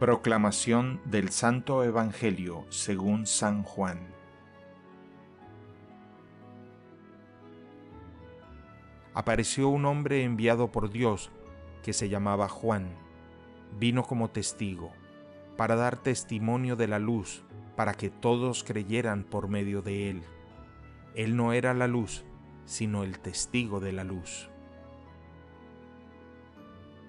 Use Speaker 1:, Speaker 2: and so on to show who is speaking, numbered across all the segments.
Speaker 1: Proclamación del Santo Evangelio según San Juan. Apareció un hombre enviado por Dios que se llamaba Juan. Vino como testigo, para dar testimonio de la luz, para que todos creyeran por medio de él. Él no era la luz, sino el testigo de la luz.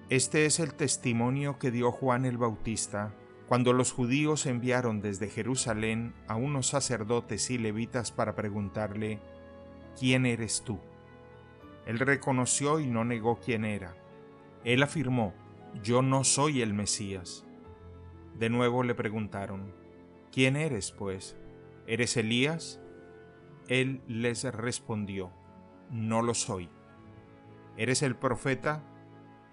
Speaker 1: Este es el testimonio que dio Juan el Bautista cuando los judíos enviaron desde Jerusalén a unos sacerdotes y levitas para preguntarle, ¿quién eres tú? Él reconoció y no negó quién era. Él afirmó, yo no soy el Mesías. De nuevo le preguntaron, ¿quién eres, pues? ¿Eres Elías? Él les respondió, no lo soy. ¿Eres el profeta?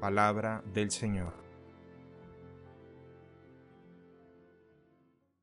Speaker 1: Palabra del Señor.